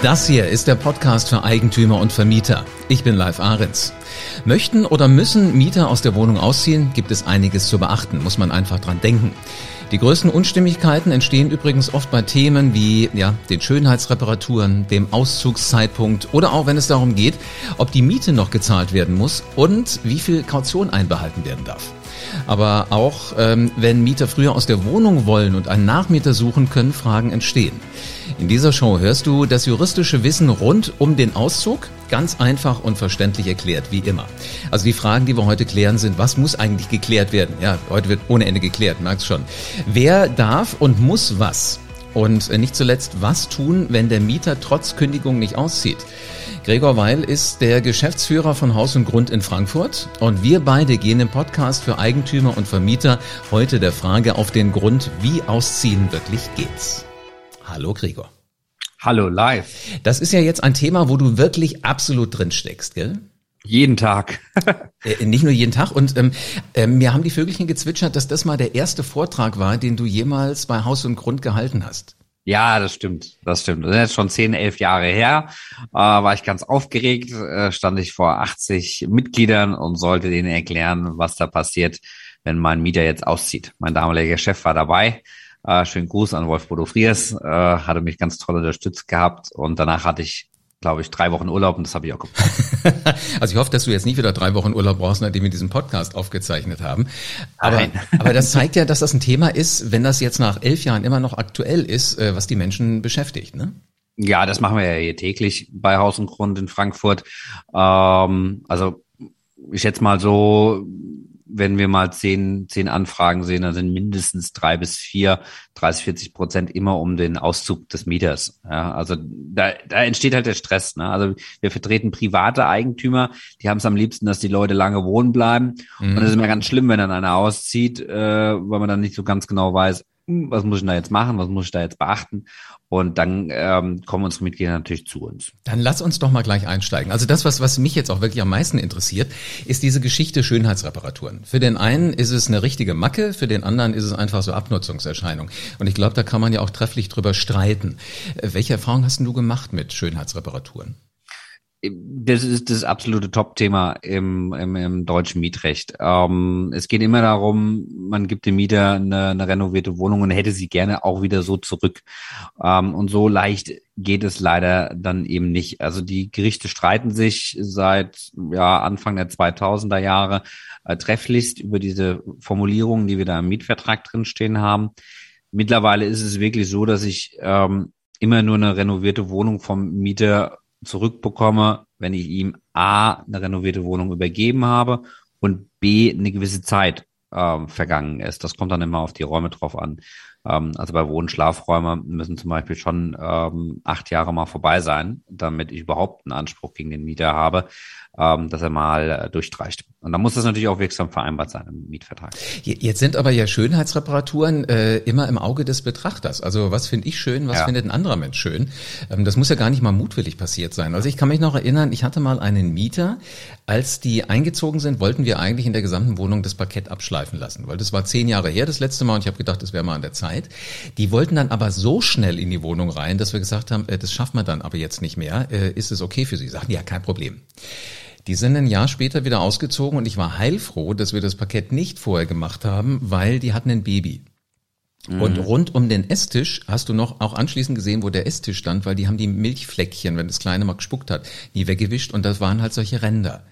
Das hier ist der Podcast für Eigentümer und Vermieter. Ich bin Live Ahrens. Möchten oder müssen Mieter aus der Wohnung ausziehen, gibt es einiges zu beachten, muss man einfach dran denken. Die größten Unstimmigkeiten entstehen übrigens oft bei Themen wie ja, den Schönheitsreparaturen, dem Auszugszeitpunkt oder auch wenn es darum geht, ob die Miete noch gezahlt werden muss und wie viel Kaution einbehalten werden darf. Aber auch ähm, wenn Mieter früher aus der Wohnung wollen und einen Nachmieter suchen, können Fragen entstehen. In dieser Show hörst du das juristische Wissen rund um den Auszug, ganz einfach und verständlich erklärt, wie immer. Also die Fragen, die wir heute klären, sind, was muss eigentlich geklärt werden? Ja, heute wird ohne Ende geklärt, merkst schon. Wer darf und muss was? Und nicht zuletzt, was tun, wenn der Mieter trotz Kündigung nicht auszieht? Gregor Weil ist der Geschäftsführer von Haus und Grund in Frankfurt und wir beide gehen im Podcast für Eigentümer und Vermieter heute der Frage auf den Grund, wie Ausziehen wirklich geht. Hallo Gregor. Hallo live. Das ist ja jetzt ein Thema, wo du wirklich absolut drin steckst, gell? Jeden Tag. äh, nicht nur jeden Tag. Und ähm, äh, mir haben die Vögelchen gezwitschert, dass das mal der erste Vortrag war, den du jemals bei Haus und Grund gehalten hast. Ja, das stimmt, das stimmt. Das ist jetzt schon zehn, elf Jahre her. Äh, war ich ganz aufgeregt, äh, stand ich vor 80 Mitgliedern und sollte denen erklären, was da passiert, wenn mein Mieter jetzt auszieht. Mein damaliger Chef war dabei. Äh, schönen Gruß an Wolf Bodo Friers, äh, hatte mich ganz toll unterstützt gehabt und danach hatte ich glaube ich, drei Wochen Urlaub und das habe ich auch gebraucht. also ich hoffe, dass du jetzt nicht wieder drei Wochen Urlaub brauchst, nachdem wir diesen Podcast aufgezeichnet haben. Aber, aber das zeigt ja, dass das ein Thema ist, wenn das jetzt nach elf Jahren immer noch aktuell ist, äh, was die Menschen beschäftigt, ne? Ja, das machen wir ja hier täglich bei Haus und Grund in Frankfurt. Ähm, also ich schätze mal so, wenn wir mal zehn, zehn Anfragen sehen, dann sind mindestens drei bis vier, 30, 40 Prozent immer um den Auszug des Mieters. Ja, also da, da entsteht halt der Stress. Ne? Also wir vertreten private Eigentümer, die haben es am liebsten, dass die Leute lange wohnen bleiben. Mhm. Und das ist immer ganz schlimm, wenn dann einer auszieht, äh, weil man dann nicht so ganz genau weiß, was muss ich da jetzt machen, was muss ich da jetzt beachten? Und dann ähm, kommen unsere Mitglieder natürlich zu uns. Dann lass uns doch mal gleich einsteigen. Also das, was, was mich jetzt auch wirklich am meisten interessiert, ist diese Geschichte Schönheitsreparaturen. Für den einen ist es eine richtige Macke, für den anderen ist es einfach so Abnutzungserscheinung. Und ich glaube, da kann man ja auch trefflich drüber streiten. Welche Erfahrung hast du gemacht mit Schönheitsreparaturen? Das ist das absolute Top-Thema im, im, im deutschen Mietrecht. Ähm, es geht immer darum, man gibt dem Mieter eine, eine renovierte Wohnung und hätte sie gerne auch wieder so zurück. Ähm, und so leicht geht es leider dann eben nicht. Also die Gerichte streiten sich seit ja, Anfang der 2000er Jahre äh, trefflichst über diese Formulierungen, die wir da im Mietvertrag drinstehen haben. Mittlerweile ist es wirklich so, dass ich ähm, immer nur eine renovierte Wohnung vom Mieter zurückbekomme, wenn ich ihm A, eine renovierte Wohnung übergeben habe und B, eine gewisse Zeit ähm, vergangen ist. Das kommt dann immer auf die Räume drauf an. Ähm, also bei Wohn- Schlafräume müssen zum Beispiel schon ähm, acht Jahre mal vorbei sein, damit ich überhaupt einen Anspruch gegen den Mieter habe ähm, dass er mal äh, durchstreicht. Und da muss das natürlich auch wirksam vereinbart sein im Mietvertrag. Jetzt sind aber ja Schönheitsreparaturen äh, immer im Auge des Betrachters. Also was finde ich schön, was ja. findet ein anderer Mensch schön? Ähm, das muss ja gar nicht mal mutwillig passiert sein. Also ich kann mich noch erinnern, ich hatte mal einen Mieter, als die eingezogen sind, wollten wir eigentlich in der gesamten Wohnung das Parkett abschleifen lassen, weil das war zehn Jahre her das letzte Mal und ich habe gedacht, das wäre mal an der Zeit. Die wollten dann aber so schnell in die Wohnung rein, dass wir gesagt haben, äh, das schaffen wir dann aber jetzt nicht mehr. Äh, ist es okay für Sie? Sagten, ja, kein Problem. Die sind ein Jahr später wieder ausgezogen und ich war heilfroh, dass wir das Parkett nicht vorher gemacht haben, weil die hatten ein Baby. Mhm. Und rund um den Esstisch hast du noch auch anschließend gesehen, wo der Esstisch stand, weil die haben die Milchfleckchen, wenn das Kleine mal gespuckt hat, nie weggewischt und das waren halt solche Ränder.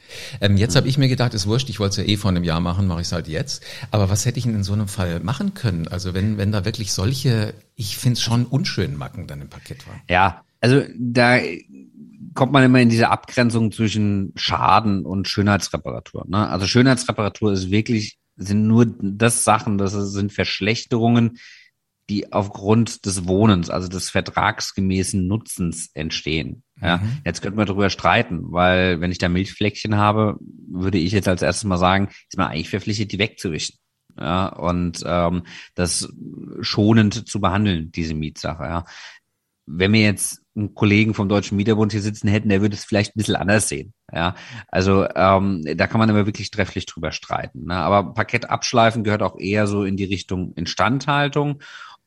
Ähm, jetzt mhm. habe ich mir gedacht, ist wurscht, ich wollte es ja eh vor einem Jahr machen, mache ich es halt jetzt. Aber was hätte ich in so einem Fall machen können? Also wenn, wenn da wirklich solche, ich finde es schon unschönen Macken dann im Parkett waren. Ja, also da kommt man immer in diese Abgrenzung zwischen Schaden und Schönheitsreparatur. Ne? Also Schönheitsreparatur ist wirklich, sind nur das Sachen, das sind Verschlechterungen, die aufgrund des Wohnens, also des vertragsgemäßen Nutzens entstehen. Ja, mhm. jetzt könnten wir darüber streiten, weil wenn ich da Milchfleckchen habe, würde ich jetzt als erstes mal sagen, ist man eigentlich verpflichtet, die wegzuwischen. Ja, und ähm, das schonend zu behandeln, diese Mietsache. Ja. Wenn wir jetzt einen Kollegen vom Deutschen Mieterbund hier sitzen hätten, der würde es vielleicht ein bisschen anders sehen. Ja, also ähm, da kann man immer wirklich trefflich drüber streiten. Ne? Aber Parkett abschleifen gehört auch eher so in die Richtung Instandhaltung.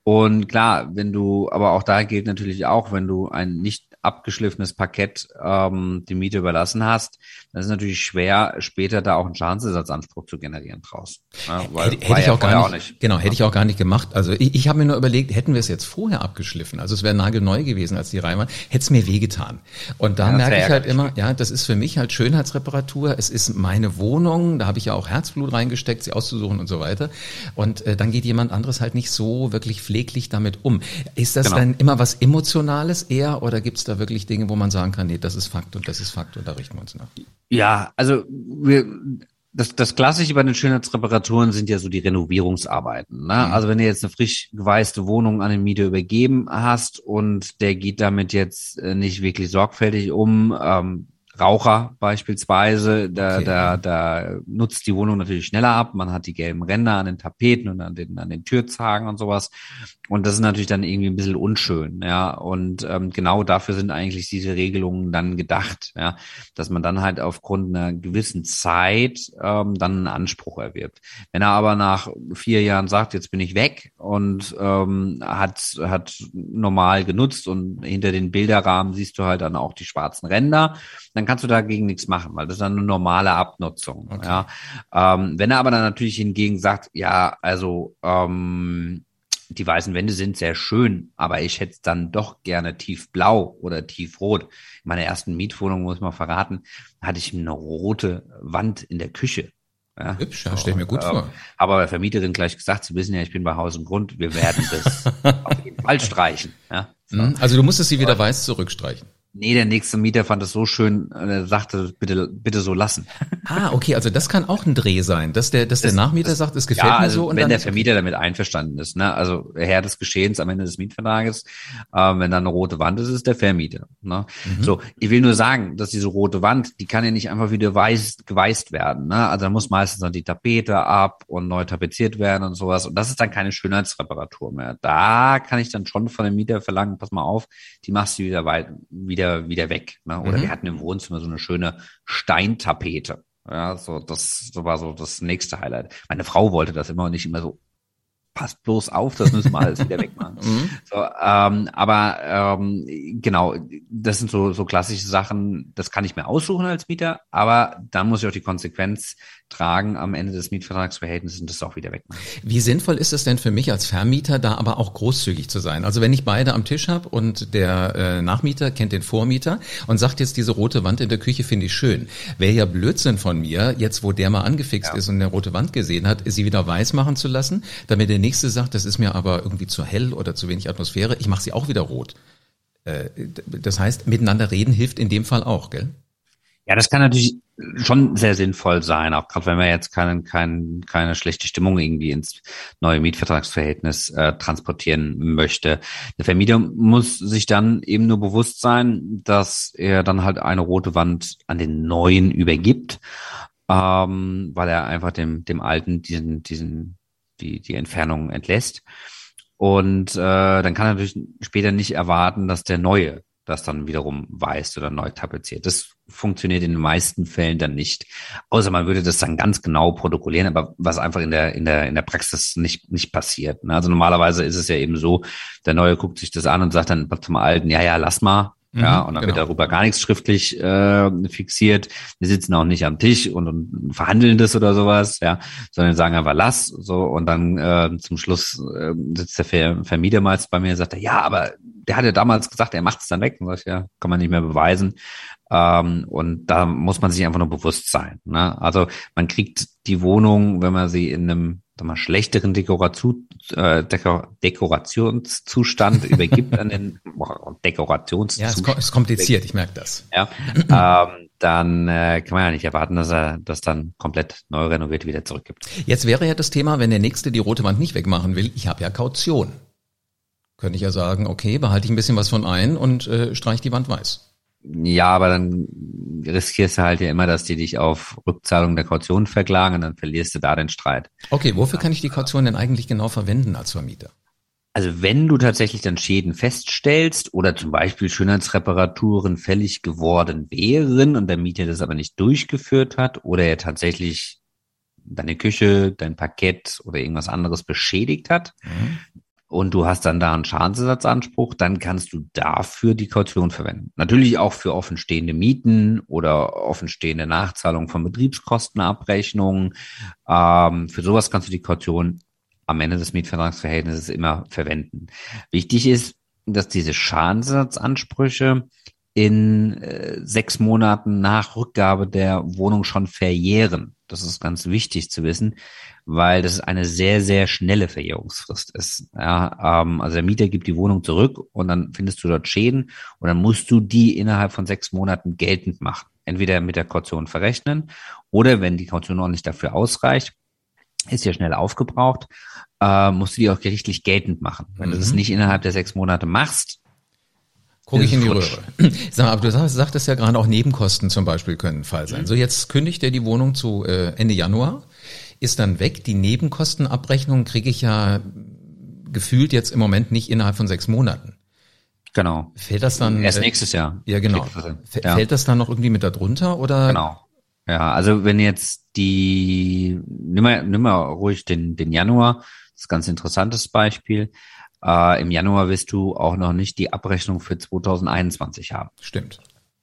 Und klar, wenn du, aber auch da gilt natürlich auch, wenn du ein nicht abgeschliffenes Parkett ähm, die Miete überlassen hast, dann ist es natürlich schwer, später da auch einen Schadensersatzanspruch zu generieren draus. Ja, weil, hätte, hätte ich auch gar nicht, auch nicht, Genau, hätte ich auch gar nicht gemacht. Also ich, ich habe mir nur überlegt, hätten wir es jetzt vorher abgeschliffen, also es wäre nagelneu gewesen, als die Reihe hätte es mir wehgetan. Und da ja, merke ich halt immer, ja, das ist für mich halt Schönheitsreparatur. Es ist meine Wohnung, da habe ich ja auch Herzblut reingesteckt, sie auszusuchen und so weiter. Und äh, dann geht jemand anderes halt nicht so wirklich pfleglich damit um. Ist das genau. dann immer was Emotionales eher oder gibt es da wirklich Dinge, wo man sagen kann, nee, das ist Fakt und das ist Fakt und da richten wir uns nach? Ja, also wir, das, das Klassische bei den Schönheitsreparaturen sind ja so die Renovierungsarbeiten. Ne? Mhm. Also wenn du jetzt eine frisch geweißte Wohnung an den Mieter übergeben hast und der geht damit jetzt äh, nicht wirklich sorgfältig um, ähm, Raucher beispielsweise, da, okay. da, da nutzt die Wohnung natürlich schneller ab. Man hat die gelben Ränder an den Tapeten und an den, an den Türzagen und sowas. Und das ist natürlich dann irgendwie ein bisschen unschön, ja. Und ähm, genau dafür sind eigentlich diese Regelungen dann gedacht, ja, dass man dann halt aufgrund einer gewissen Zeit ähm, dann einen Anspruch erwirbt. Wenn er aber nach vier Jahren sagt, jetzt bin ich weg und ähm, hat hat normal genutzt und hinter den Bilderrahmen siehst du halt dann auch die schwarzen Ränder, dann kannst du dagegen nichts machen, weil das ist dann eine normale Abnutzung. Okay. Ja. Ähm, wenn er aber dann natürlich hingegen sagt, ja, also ähm, die weißen Wände sind sehr schön, aber ich hätte es dann doch gerne tiefblau oder tiefrot. In meiner ersten Mietwohnung, muss man verraten, hatte ich eine rote Wand in der Küche. Ja, Hübsch, ja, stell ich mir gut ähm, vor. Aber bei Vermieterin gleich gesagt, Sie wissen ja, ich bin bei Haus und Grund, wir werden das auf jeden Fall streichen. Ja, so. Mhm, also du musstest sie wieder weiß zurückstreichen. Nee, der nächste Mieter fand es so schön, er sagte, bitte, bitte so lassen. Ah, okay, also das kann auch ein Dreh sein, dass der, dass das, der Nachmieter das, sagt, es gefällt ja, also mir so. Und wenn der Vermieter damit einverstanden ist, ne, also Herr des Geschehens am Ende des Mietvertrages, ähm, wenn da eine rote Wand ist, ist der Vermieter. Ne? Mhm. So, ich will nur sagen, dass diese rote Wand, die kann ja nicht einfach wieder weiß, geweißt werden. Ne? Also da muss meistens dann die Tapete ab und neu tapeziert werden und sowas. Und das ist dann keine Schönheitsreparatur mehr. Da kann ich dann schon von dem Mieter verlangen, pass mal auf, die machst du wieder weit, wieder wieder, wieder weg. Ne? Oder mhm. wir hatten im Wohnzimmer so eine schöne Steintapete. Ja, so das so war so das nächste Highlight. Meine Frau wollte das immer und nicht immer so passt bloß auf, das müssen wir alles wieder wegmachen. Mhm. So, ähm, aber ähm, genau, das sind so, so klassische Sachen, das kann ich mir aussuchen als Mieter, aber dann muss ich auch die Konsequenz tragen am Ende des Mietvertragsverhältnisses und das auch wieder wegmachen. Wie sinnvoll ist es denn für mich als Vermieter, da aber auch großzügig zu sein? Also wenn ich beide am Tisch habe und der äh, Nachmieter kennt den Vormieter und sagt jetzt, diese rote Wand in der Küche finde ich schön. Wäre ja Blödsinn von mir, jetzt wo der mal angefixt ja. ist und eine rote Wand gesehen hat, sie wieder weiß machen zu lassen, damit der nächste sagt, das ist mir aber irgendwie zu hell oder zu wenig Atmosphäre, ich mache sie auch wieder rot. Äh, das heißt, miteinander reden hilft in dem Fall auch, gell? Ja, das kann natürlich schon sehr sinnvoll sein, auch gerade wenn man jetzt keine, keine, keine schlechte Stimmung irgendwie ins neue Mietvertragsverhältnis äh, transportieren möchte. Der Vermieter muss sich dann eben nur bewusst sein, dass er dann halt eine rote Wand an den neuen übergibt, ähm, weil er einfach dem, dem alten diesen, diesen, die, die Entfernung entlässt. Und äh, dann kann er natürlich später nicht erwarten, dass der neue das dann wiederum weißt oder neu tapeziert. Das funktioniert in den meisten Fällen dann nicht. Außer man würde das dann ganz genau protokollieren, aber was einfach in der, in der, in der Praxis nicht, nicht passiert. Ne? Also normalerweise ist es ja eben so, der Neue guckt sich das an und sagt dann zum Alten, ja, ja, lass mal. Ja, mhm, und dann genau. wird darüber gar nichts schriftlich äh, fixiert. Wir sitzen auch nicht am Tisch und, und verhandeln das oder sowas, ja, sondern sagen einfach lass so und dann äh, zum Schluss äh, sitzt der Ver Vermieter meist bei mir und sagt, ja, aber der hat ja damals gesagt, er macht es dann weg. Und sag ich, ja, kann man nicht mehr beweisen. Ähm, und da muss man sich einfach nur bewusst sein. Ne? Also man kriegt die Wohnung, wenn man sie in einem sag mal, schlechteren Dekoration, äh, Dekor Dekorationszustand übergibt an den Dekorationszustand. Ja, es ist kompliziert, ich merke das. Ja, ähm, dann äh, kann man ja nicht erwarten, dass er das dann komplett neu renoviert wieder zurückgibt. Jetzt wäre ja das Thema, wenn der Nächste die rote Wand nicht wegmachen will, ich habe ja Kaution. Könnte ich ja sagen, okay, behalte ich ein bisschen was von ein und äh, streich die Wand weiß. Ja, aber dann riskierst du halt ja immer, dass die dich auf Rückzahlung der Kaution verklagen und dann verlierst du da den Streit. Okay, wofür kann ich die Kaution denn eigentlich genau verwenden als Vermieter? Also wenn du tatsächlich dann Schäden feststellst oder zum Beispiel Schönheitsreparaturen fällig geworden wären und der Mieter das aber nicht durchgeführt hat oder er tatsächlich deine Küche, dein Parkett oder irgendwas anderes beschädigt hat, mhm und du hast dann da einen Schadensersatzanspruch, dann kannst du dafür die Kaution verwenden. Natürlich auch für offenstehende Mieten oder offenstehende Nachzahlung von Betriebskostenabrechnungen. Ähm, für sowas kannst du die Kaution am Ende des Mietvertragsverhältnisses immer verwenden. Wichtig ist, dass diese Schadensersatzansprüche in äh, sechs Monaten nach Rückgabe der Wohnung schon verjähren. Das ist ganz wichtig zu wissen, weil das eine sehr, sehr schnelle Verjährungsfrist ist. Ja, ähm, also der Mieter gibt die Wohnung zurück und dann findest du dort Schäden und dann musst du die innerhalb von sechs Monaten geltend machen. Entweder mit der Kaution verrechnen oder wenn die Kaution auch nicht dafür ausreicht, ist ja schnell aufgebraucht, äh, musst du die auch gerichtlich geltend machen. Wenn mhm. du das mhm. nicht innerhalb der sechs Monate machst, Gucke ich in die Röhre. Sag mal, aber du sagtest ja gerade auch Nebenkosten zum Beispiel können ein Fall sein. Mhm. So, jetzt kündigt er die Wohnung zu äh, Ende Januar, ist dann weg. Die Nebenkostenabrechnung kriege ich ja gefühlt jetzt im Moment nicht innerhalb von sechs Monaten. Genau. Fällt das dann? Erst äh, nächstes Jahr. Ja, genau. Ja. Fällt das dann noch irgendwie mit darunter oder? Genau. Ja, also wenn jetzt die, nimm mal, nimm mal ruhig den, den Januar, das ist ein ganz interessantes Beispiel. Äh, Im Januar wirst du auch noch nicht die Abrechnung für 2021 haben. Stimmt.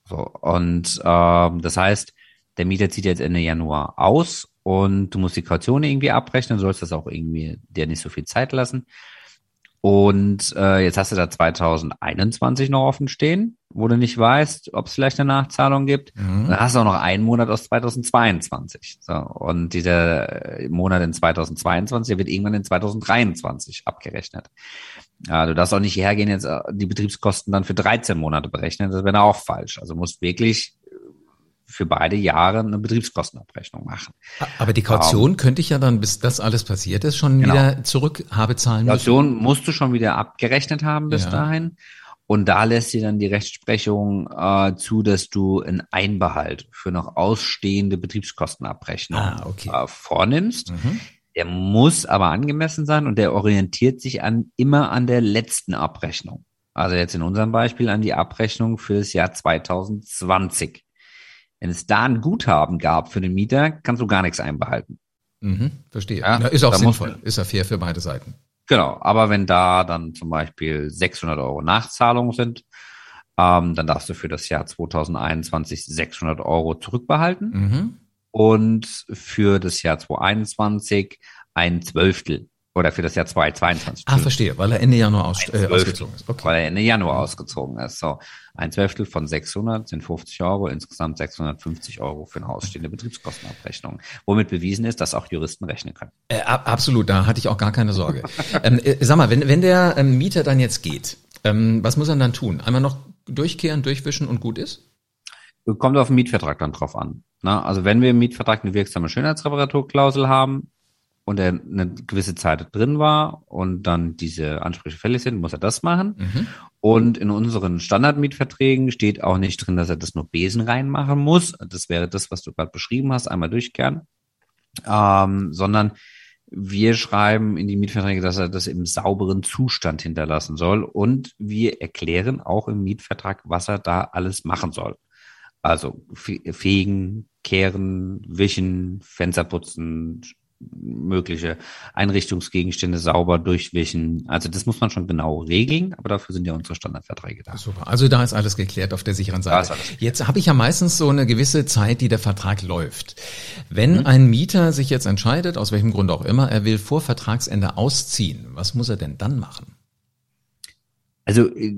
So, und äh, das heißt, der Mieter zieht jetzt Ende Januar aus und du musst die Kaution irgendwie abrechnen, sollst das auch irgendwie dir nicht so viel Zeit lassen. Und äh, jetzt hast du da 2021 noch offen stehen, wo du nicht weißt, ob es vielleicht eine Nachzahlung gibt. Mhm. Dann hast du auch noch einen Monat aus 2022. So, und dieser äh, Monat in 2022, der wird irgendwann in 2023 abgerechnet. Ja, du darfst auch nicht hergehen, jetzt äh, die Betriebskosten dann für 13 Monate berechnen. Das wäre auch falsch. Also musst wirklich für beide Jahre eine Betriebskostenabrechnung machen. Aber die Kaution ähm, könnte ich ja dann, bis das alles passiert ist, schon genau. wieder zurück habe zahlen müssen. Kaution musst du schon wieder abgerechnet haben bis ja. dahin. Und da lässt sie dann die Rechtsprechung äh, zu, dass du einen Einbehalt für noch ausstehende Betriebskostenabrechnung ah, okay. äh, vornimmst. Mhm. Der muss aber angemessen sein und der orientiert sich an immer an der letzten Abrechnung. Also jetzt in unserem Beispiel an die Abrechnung für das Jahr 2020. Wenn es da ein Guthaben gab für den Mieter, kannst du gar nichts einbehalten. Mhm, verstehe. Ja, ist auch sinnvoll, ist ja fair für beide Seiten. Genau, aber wenn da dann zum Beispiel 600 Euro Nachzahlungen sind, ähm, dann darfst du für das Jahr 2021 600 Euro zurückbehalten mhm. und für das Jahr 2021 ein Zwölftel oder für das Jahr 2022. Ah, verstehe, weil er Ende Januar aus, äh, ausgezogen ist. Okay. Weil er Ende Januar ausgezogen ist. So, ein Zwölftel von 600 sind 50 Euro, insgesamt 650 Euro für eine ausstehende Betriebskostenabrechnung. Womit bewiesen ist, dass auch Juristen rechnen können. Äh, absolut, da hatte ich auch gar keine Sorge. ähm, äh, sag mal, wenn, wenn der ähm, Mieter dann jetzt geht, ähm, was muss er dann tun? Einmal noch durchkehren, durchwischen und gut ist? Kommt auf den Mietvertrag dann drauf an. Na, also wenn wir im Mietvertrag eine wirksame Schönheitsreparaturklausel haben, und er eine gewisse Zeit drin war und dann diese Ansprüche fällig sind, muss er das machen. Mhm. Und in unseren Standardmietverträgen steht auch nicht drin, dass er das nur Besen reinmachen muss. Das wäre das, was du gerade beschrieben hast, einmal durchkehren. Ähm, sondern wir schreiben in die Mietverträge, dass er das im sauberen Zustand hinterlassen soll. Und wir erklären auch im Mietvertrag, was er da alles machen soll. Also fegen, kehren, wischen, Fenster putzen, mögliche Einrichtungsgegenstände sauber durchwischen. Also das muss man schon genau regeln, aber dafür sind ja unsere Standardverträge da. Super. Also da ist alles geklärt auf der sicheren Seite. Jetzt habe ich ja meistens so eine gewisse Zeit, die der Vertrag läuft. Wenn mhm. ein Mieter sich jetzt entscheidet, aus welchem Grund auch immer, er will vor Vertragsende ausziehen, was muss er denn dann machen? Also äh,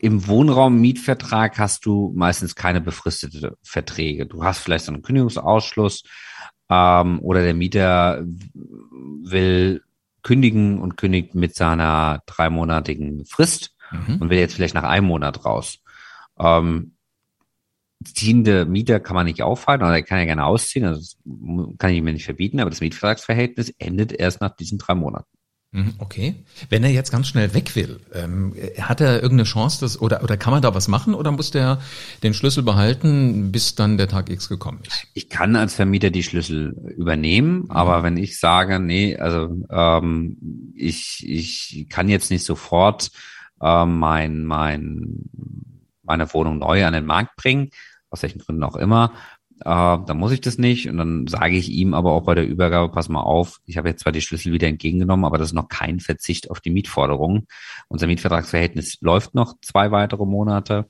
im Wohnraum-Mietvertrag hast du meistens keine befristete Verträge. Du hast vielleicht so einen Kündigungsausschluss, ähm, oder der Mieter will kündigen und kündigt mit seiner dreimonatigen Frist mhm. und will jetzt vielleicht nach einem Monat raus. Ähm, ziehende Mieter kann man nicht aufhalten, oder er kann ja gerne ausziehen, also das kann ich mir nicht verbieten, aber das Mietvertragsverhältnis endet erst nach diesen drei Monaten. Mhm, okay. Wenn er jetzt ganz schnell weg will, ähm, hat er irgendeine Chance, dass, oder, oder kann man da was machen oder muss der den Schlüssel behalten, bis dann der Tag X gekommen ist? Ich kann als Vermieter die Schlüssel übernehmen, mhm. aber wenn ich sage, nee, also ähm, ich, ich kann jetzt nicht sofort äh, mein, mein, meine Wohnung neu an den Markt bringen, aus welchen Gründen auch immer, äh, dann muss ich das nicht. Und dann sage ich ihm aber auch bei der Übergabe, pass mal auf, ich habe jetzt zwar die Schlüssel wieder entgegengenommen, aber das ist noch kein Verzicht auf die Mietforderung. Unser Mietvertragsverhältnis läuft noch zwei weitere Monate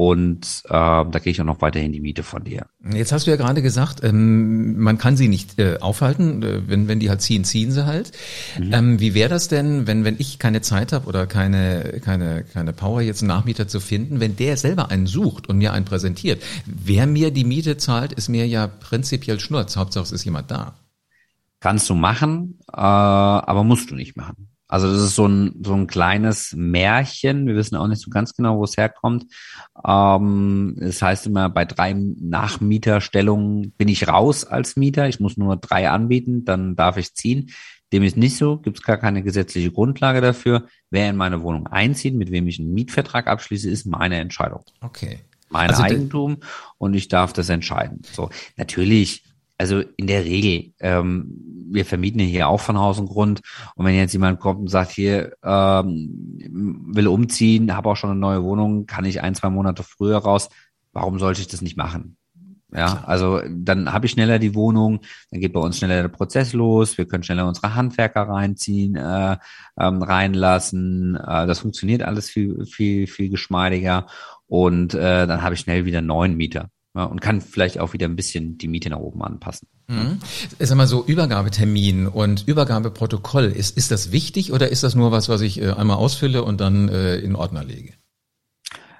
und äh, da kriege ich auch noch weiterhin die Miete von dir. Jetzt hast du ja gerade gesagt, ähm, man kann sie nicht äh, aufhalten, äh, wenn, wenn die halt ziehen, ziehen sie halt. Mhm. Ähm, wie wäre das denn, wenn, wenn ich keine Zeit habe oder keine, keine, keine Power, jetzt einen Nachmieter zu finden, wenn der selber einen sucht und mir einen präsentiert? Wer mir die Miete zahlt, ist mir ja prinzipiell Schnurz. Hauptsache es ist jemand da. Kannst du machen, äh, aber musst du nicht machen. Also das ist so ein, so ein kleines Märchen. Wir wissen auch nicht so ganz genau, wo es herkommt. Ähm, das heißt immer, bei drei Nachmieterstellungen bin ich raus als Mieter. Ich muss nur drei anbieten, dann darf ich ziehen. Dem ist nicht so, gibt es gar keine gesetzliche Grundlage dafür. Wer in meine Wohnung einzieht, mit wem ich einen Mietvertrag abschließe, ist meine Entscheidung. Okay. Mein also Eigentum und ich darf das entscheiden. So, natürlich also in der Regel, ähm, wir vermieten hier auch von Haus und Grund. Und wenn jetzt jemand kommt und sagt, hier ähm, will umziehen, habe auch schon eine neue Wohnung, kann ich ein, zwei Monate früher raus, warum sollte ich das nicht machen? Ja, also dann habe ich schneller die Wohnung, dann geht bei uns schneller der Prozess los, wir können schneller unsere Handwerker reinziehen, äh, ähm, reinlassen. Äh, das funktioniert alles viel, viel, viel geschmeidiger und äh, dann habe ich schnell wieder neuen Mieter. Und kann vielleicht auch wieder ein bisschen die Miete nach oben anpassen. Mhm. Sag mal so, Übergabetermin und Übergabeprotokoll, ist, ist das wichtig oder ist das nur was, was ich äh, einmal ausfülle und dann äh, in Ordner lege?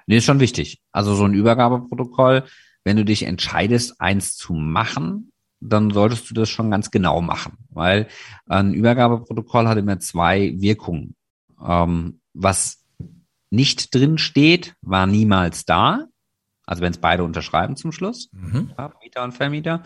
Nee, ist schon wichtig. Also so ein Übergabeprotokoll, wenn du dich entscheidest, eins zu machen, dann solltest du das schon ganz genau machen, weil ein Übergabeprotokoll hat immer zwei Wirkungen. Ähm, was nicht drin steht, war niemals da. Also wenn es beide unterschreiben zum Schluss, mhm. Mieter und Vermieter.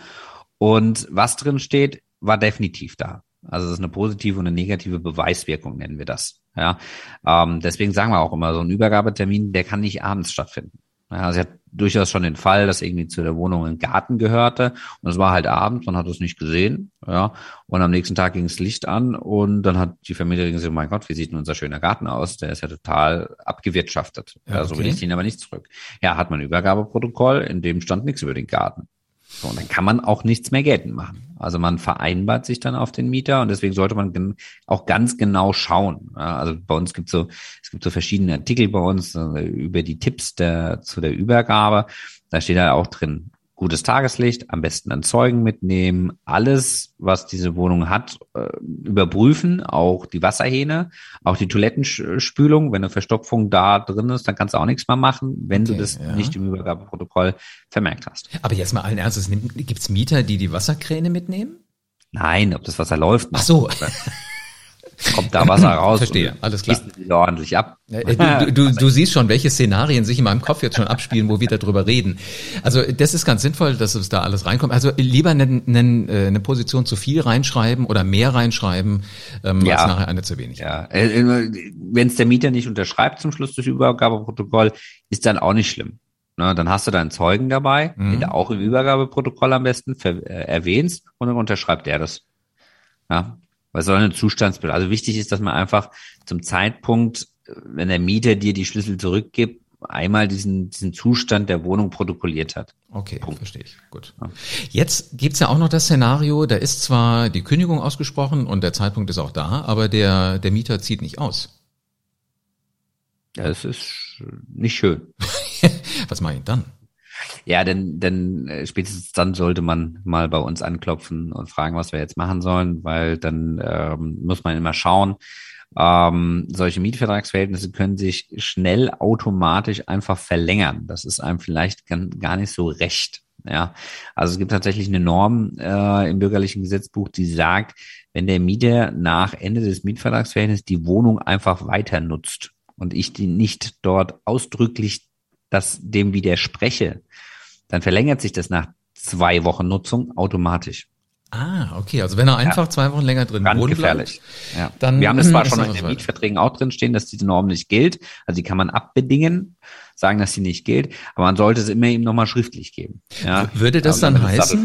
Und was drin steht, war definitiv da. Also das ist eine positive und eine negative Beweiswirkung, nennen wir das. Ja, ähm, deswegen sagen wir auch immer, so ein Übergabetermin, der kann nicht abends stattfinden. Ja, also hat durchaus schon den Fall, dass irgendwie zu der Wohnung ein Garten gehörte und es war halt abends, man hat es nicht gesehen, ja, und am nächsten Tag ging das Licht an und dann hat die Vermieterin gesagt, mein Gott, wie sieht denn unser schöner Garten aus? Der ist ja total abgewirtschaftet. Ja, okay. so will ich ihn aber nicht zurück. Ja, hat man ein Übergabeprotokoll, in dem stand nichts über den Garten. So, und dann kann man auch nichts mehr geltend machen. Also man vereinbart sich dann auf den Mieter und deswegen sollte man auch ganz genau schauen. Also bei uns gibt so, es gibt so verschiedene Artikel bei uns äh, über die Tipps der, zu der Übergabe. Da steht halt auch drin, gutes Tageslicht, am besten einen Zeugen mitnehmen, alles, was diese Wohnung hat, äh, überprüfen, auch die Wasserhähne, auch die Toilettenspülung. Wenn eine Verstopfung da drin ist, dann kannst du auch nichts mehr machen, wenn okay, du das ja. nicht im Übergabeprotokoll vermerkt hast. Aber jetzt mal allen Ernstes, gibt's Mieter, die die Wasserkräne mitnehmen? Nein, ob das Wasser läuft. Ach so kommt da Wasser raus. Verstehe, alles klar. ordentlich ab. Äh, du, du, du siehst schon, welche Szenarien sich in meinem Kopf jetzt schon abspielen, wo wir darüber reden. Also das ist ganz sinnvoll, dass es da alles reinkommt. Also lieber eine, eine, äh, eine Position zu viel reinschreiben oder mehr reinschreiben, ähm, ja. als nachher eine zu wenig. Ja. Äh, Wenn es der Mieter nicht unterschreibt zum Schluss des Übergabeprotokoll, ist dann auch nicht schlimm. Na, dann hast du deinen Zeugen dabei, mhm. den du auch im Übergabeprotokoll am besten erwähnst und dann unterschreibt er das. Ja, weil soll eine Zustandsbild. Also wichtig ist, dass man einfach zum Zeitpunkt, wenn der Mieter dir die Schlüssel zurückgibt, einmal diesen, diesen Zustand der Wohnung protokolliert hat. Okay, Punkt. verstehe ich. Gut. Jetzt gibt's ja auch noch das Szenario, da ist zwar die Kündigung ausgesprochen und der Zeitpunkt ist auch da, aber der, der Mieter zieht nicht aus. Ja, das ist nicht schön. Was mache ich dann? Ja, denn, denn äh, spätestens dann sollte man mal bei uns anklopfen und fragen, was wir jetzt machen sollen, weil dann ähm, muss man immer schauen. Ähm, solche Mietvertragsverhältnisse können sich schnell automatisch einfach verlängern. Das ist einem vielleicht gar nicht so recht. Ja, also es gibt tatsächlich eine Norm äh, im bürgerlichen Gesetzbuch, die sagt, wenn der Mieter nach Ende des Mietvertragsverhältnisses die Wohnung einfach weiter nutzt und ich die nicht dort ausdrücklich das dem widerspreche, dann verlängert sich das nach zwei Wochen Nutzung automatisch. Ah, okay. Also wenn er einfach ja. zwei Wochen länger drin Ganz gefährlich. Ja. Dann Wir haben es zwar schon in den Mietverträgen auch drin stehen, dass diese Norm nicht gilt. Also die kann man abbedingen, sagen, dass sie nicht gilt, aber man sollte es immer ihm nochmal schriftlich geben. Ja. Würde das dann heißen,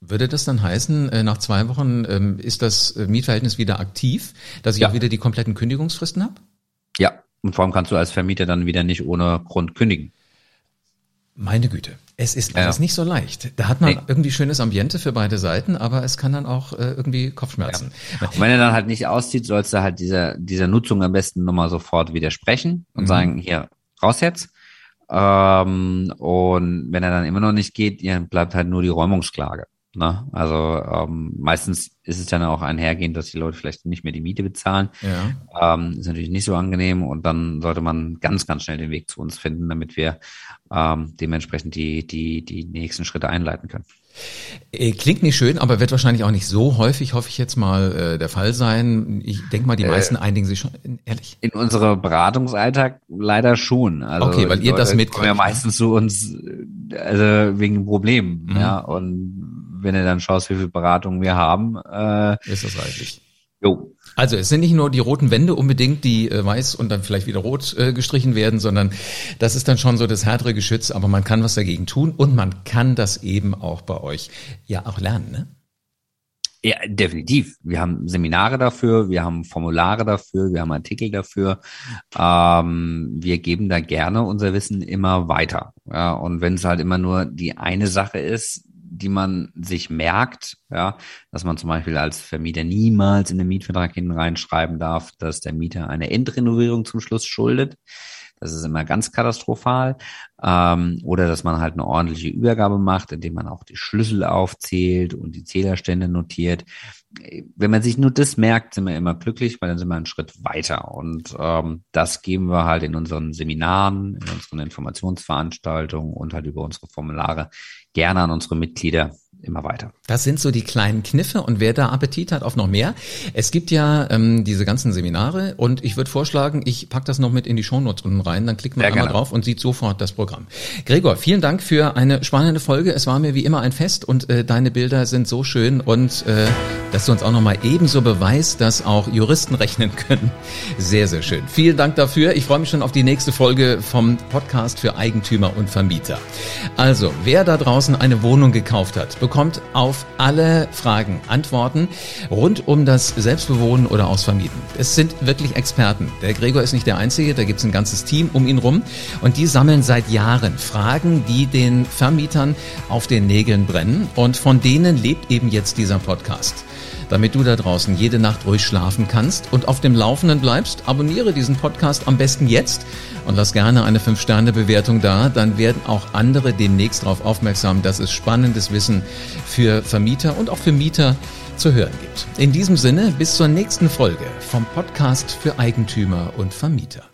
würde das dann heißen, äh, nach zwei Wochen ähm, ist das äh, Mietverhältnis wieder aktiv, dass ich ja. auch wieder die kompletten Kündigungsfristen habe? Ja. Und vor allem kannst du als Vermieter dann wieder nicht ohne Grund kündigen. Meine Güte. Es ist alles ja. nicht so leicht. Da hat man nee. irgendwie schönes Ambiente für beide Seiten, aber es kann dann auch äh, irgendwie Kopfschmerzen. Ja. Und wenn er dann halt nicht auszieht, sollst du halt dieser, dieser Nutzung am besten nochmal sofort widersprechen und mhm. sagen, hier, raus jetzt. Ähm, und wenn er dann immer noch nicht geht, ja, bleibt halt nur die Räumungsklage. Ne? Also ähm, meistens ist es dann auch einhergehend, dass die Leute vielleicht nicht mehr die Miete bezahlen. Ja. Ähm, ist natürlich nicht so angenehm und dann sollte man ganz, ganz schnell den Weg zu uns finden, damit wir ähm, dementsprechend die, die, die nächsten Schritte einleiten können. Äh, klingt nicht schön, aber wird wahrscheinlich auch nicht so häufig, hoffe ich jetzt mal, äh, der Fall sein. Ich denke mal, die äh, meisten äh, einigen sich schon, ehrlich. In unserem Beratungsalltag leider schon. Also okay, weil ihr das mitkriegt. ja meistens zu uns, also wegen Problemen, mhm. ja, und wenn du dann schaust, wie viel Beratungen wir haben, äh, ist das reichlich. Jo. Also es sind nicht nur die roten Wände unbedingt, die äh, weiß und dann vielleicht wieder rot äh, gestrichen werden, sondern das ist dann schon so das härtere Geschütz, aber man kann was dagegen tun und man kann das eben auch bei euch ja auch lernen, ne? Ja, definitiv. Wir haben Seminare dafür, wir haben Formulare dafür, wir haben Artikel dafür. Ähm, wir geben da gerne unser Wissen immer weiter. Ja, und wenn es halt immer nur die eine Sache ist, die man sich merkt, ja, dass man zum Beispiel als Vermieter niemals in den Mietvertrag hineinschreiben darf, dass der Mieter eine Endrenovierung zum Schluss schuldet. Das ist immer ganz katastrophal. Ähm, oder dass man halt eine ordentliche Übergabe macht, indem man auch die Schlüssel aufzählt und die Zählerstände notiert. Wenn man sich nur das merkt, sind wir immer glücklich, weil dann sind wir einen Schritt weiter. Und ähm, das geben wir halt in unseren Seminaren, in unseren Informationsveranstaltungen und halt über unsere Formulare gerne an unsere Mitglieder immer weiter. Das sind so die kleinen Kniffe und wer da Appetit hat auf noch mehr. Es gibt ja ähm, diese ganzen Seminare und ich würde vorschlagen, ich pack das noch mit in die Shownotes unten rein, dann klickt man einmal drauf und sieht sofort das Programm. Gregor, vielen Dank für eine spannende Folge. Es war mir wie immer ein Fest und äh, deine Bilder sind so schön und äh, dass du uns auch nochmal ebenso beweist, dass auch Juristen rechnen können. Sehr, sehr schön. Vielen Dank dafür. Ich freue mich schon auf die nächste Folge vom Podcast für Eigentümer und Vermieter. Also, wer da draußen eine Wohnung gekauft hat, bekommt auf alle Fragen Antworten rund um das Selbstbewohnen oder Ausvermieten. Es sind wirklich Experten. Der Gregor ist nicht der Einzige, da gibt es ein ganzes Team um ihn rum und die sammeln seit Jahren Fragen, die den Vermietern auf den Nägeln brennen und von denen lebt eben jetzt dieser Podcast. Damit du da draußen jede Nacht ruhig schlafen kannst und auf dem Laufenden bleibst, abonniere diesen Podcast am besten jetzt und lass gerne eine 5-Sterne-Bewertung da. Dann werden auch andere demnächst darauf aufmerksam, dass es spannendes Wissen für Vermieter und auch für Mieter zu hören gibt. In diesem Sinne, bis zur nächsten Folge vom Podcast für Eigentümer und Vermieter.